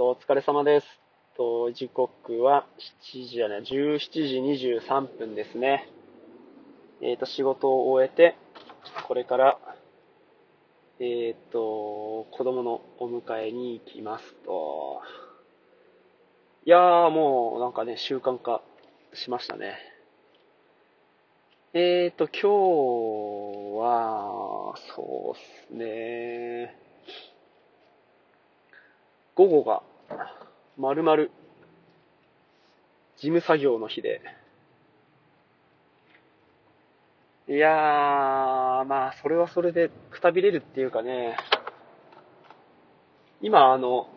と、お疲れ様です。と、時刻は7時じゃない、17時23分ですね。えっ、と、仕事を終えて、これから、えっ、と、子供のお迎えに行きますと。いやー、もう、なんかね、習慣化しましたね。えっ、と、今日は、そうっすね。午後が、まるまる、事務作業の日で。いやー、まあ、それはそれでくたびれるっていうかね、今、あの、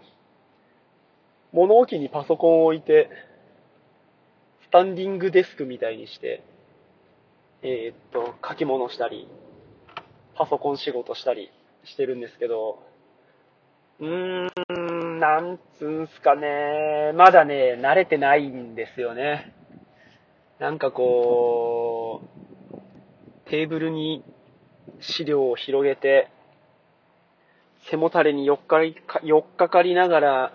物置にパソコンを置いて、スタンディングデスクみたいにして、えー、っと、書き物したり、パソコン仕事したりしてるんですけど、うーん、なんつうんすかね、まだね、慣れてないんですよね。なんかこう、テーブルに資料を広げて、背もたれに寄っかり、寄っかかりながら、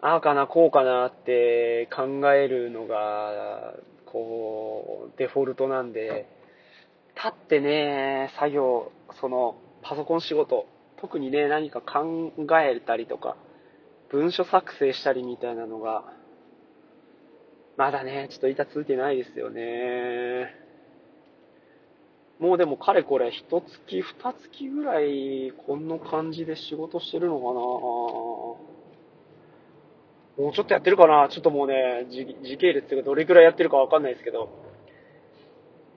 ああかな、こうかなって考えるのが、こう、デフォルトなんで、立ってね、作業、その、パソコン仕事、特にね、何か考えたりとか、文書作成したりみたいなのが、まだね、ちょっと板ついてないですよね。もうでもかれこれ、一月、二月ぐらい、こんな感じで仕事してるのかなもうちょっとやってるかなちょっともうね、時系列っていうかどれくらいやってるかわかんないですけど。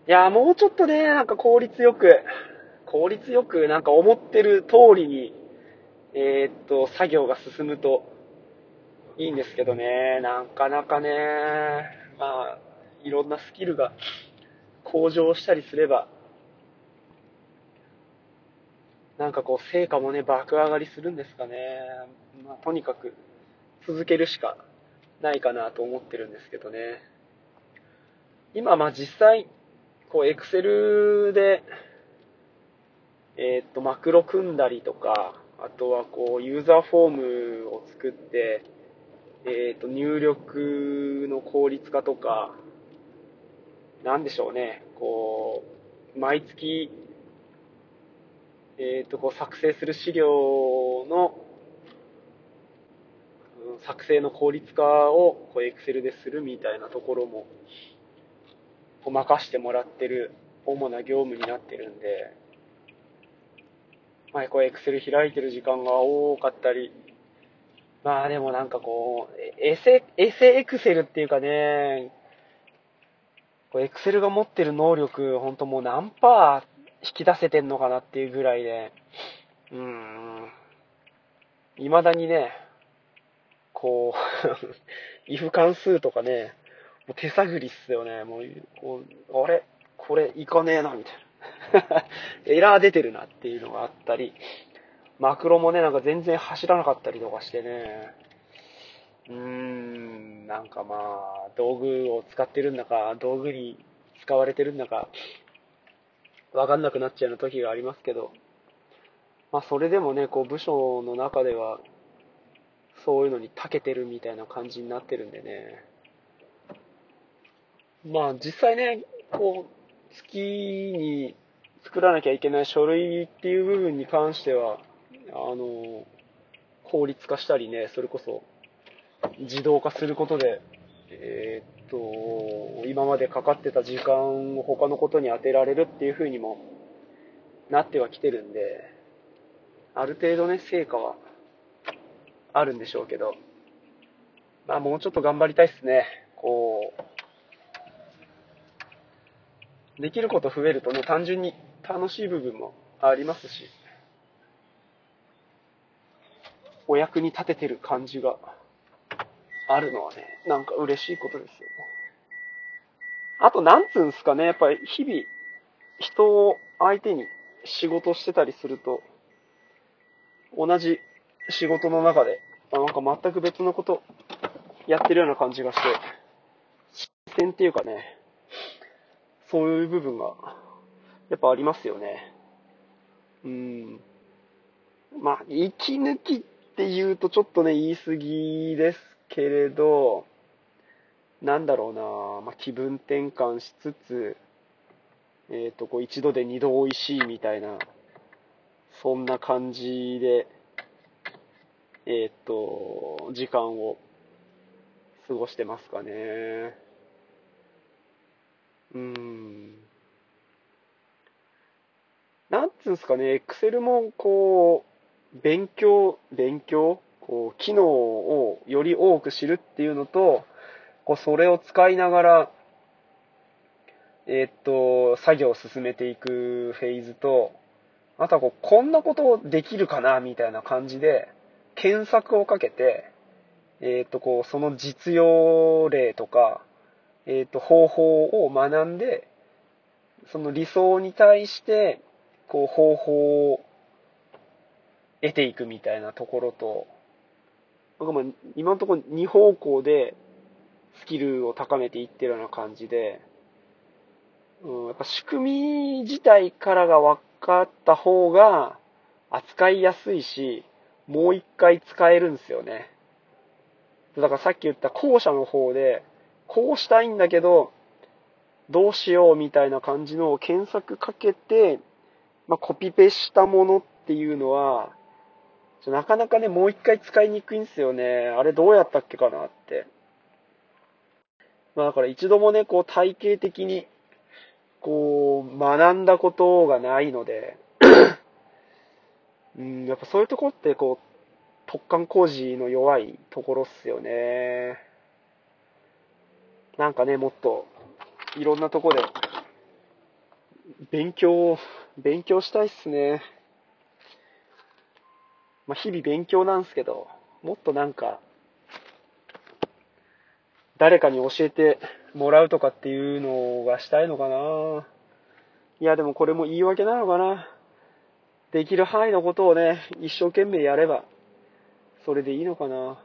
いやもうちょっとね、なんか効率よく、効率よく、なんか思ってる通りに、えー、っと、作業が進むといいんですけどね、なかなかね、まあ、いろんなスキルが向上したりすれば、なんかこう、成果もね、爆上がりするんですかね。まあ、とにかく、続けるしかないかなと思ってるんですけどね。今、まあ実際、こう、エクセルで、えっ、と、マクロ組んだりとか、あとはこう、ユーザーフォームを作って、えっ、と、入力の効率化とか、なんでしょうね、こう、毎月、えっ、と、こう、作成する資料の作成の効率化をこう Excel でするみたいなところもこう任してもらってる主な業務になってるんで、まあ、こう Excel 開いてる時間が多かったり、まあでもなんかこう、エセ、エセ Excel っていうかね、こう Excel が持ってる能力、ほんともう何パー引き出せてんのかなっていうぐらいで、うーん、未だにね、こう、if 関数とかね、もう手探りっすよね。もう、こうあれ？これいかねえな、みたいな。エラー出てるなっていうのがあったり、マクロもね、なんか全然走らなかったりとかしてね、うーん、なんかまあ、道具を使ってるんだか、道具に使われてるんだか、わかんなくなっちゃうような時がありますけど、まあそれでもね、こう部署の中では、そういうのに長けてるみたいな感じになってるんでね。まあ実際ね、こう、月に作らなきゃいけない書類っていう部分に関しては、あの、効率化したりね、それこそ自動化することで、えー、っと、今までかかってた時間を他のことに当てられるっていう風にもなってはきてるんで、ある程度ね、成果はあるんでしょうけど、まあもうちょっと頑張りたいっすね。こう、できること増えるとね、単純に楽しい部分もありますし、お役に立ててる感じがあるのはね、なんか嬉しいことですよ。あと、なんつうんすかね、やっぱり日々、人を相手に仕事してたりすると、同じ仕事の中で、なんか全く別のことやってるような感じがして、視線っていうかね、そういう部分が、やっぱありますよね。うん。まあ、息抜きって言うとちょっとね、言い過ぎですけれど、なんだろうな、まあ、気分転換しつつ、えっ、ー、と、こう一度で二度美味しいみたいな、そんな感じで、えっ、ー、と、時間を過ごしてますかね。うーん。なんつうんすかね、エクセルもこう、勉強、勉強？こう、機能をより多く知るっていうのと、こう、それを使いながら、え、っと、作業を進めていくフェーズと、あとはこう、こんなことできるかなみたいな感じで、検索をかけて、えっと、こう、その実用例とか、えっと、方法を学んで、その理想に対して、こう、方法を得ていくみたいなところと、僕も今のところ2方向でスキルを高めていってるような感じで、うん、やっぱ仕組み自体からが分かった方が扱いやすいし、もう一回使えるんですよね。だからさっき言った後者の方で、こうしたいんだけど、どうしようみたいな感じの検索かけて、まあ、コピペしたものっていうのは、なかなかね、もう一回使いにくいんですよね。あれどうやったっけかなって。まあだから一度もね、こう体系的に、こう、学んだことがないので、うん、やっぱそういうとこってこう、突貫工事の弱いところっすよね。なんかね、もっと、いろんなとこで、勉強を、勉強したいっすね。まあ、日々勉強なんすけど、もっとなんか、誰かに教えてもらうとかっていうのがしたいのかないや、でもこれも言い訳なのかなできる範囲のことをね、一生懸命やれば、それでいいのかな。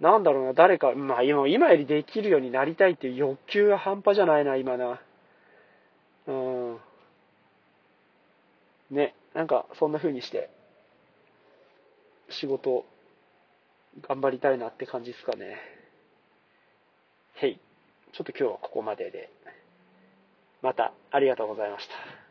なんだろうな、誰か、まあ今、今よりできるようになりたいっていう欲求が半端じゃないな、今な。うん。ね、なんか、そんな風にして、仕事、頑張りたいなって感じですかね。へい。ちょっと今日はここまでで。また、ありがとうございました。